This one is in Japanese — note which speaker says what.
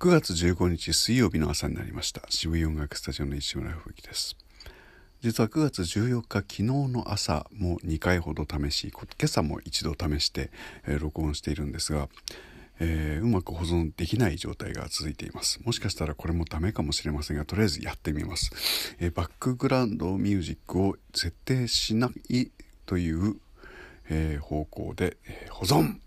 Speaker 1: 9月15日水曜日の朝になりました。渋谷音楽スタジオの石村吹雪です。実は9月14日昨日の朝も2回ほど試し今朝も一度試して、えー、録音しているんですが、えー、うまく保存できない状態が続いています。もしかしたらこれもダメかもしれませんがとりあえずやってみます、えー、バックグラウンドミュージックを設定しないという、え方向で、え保存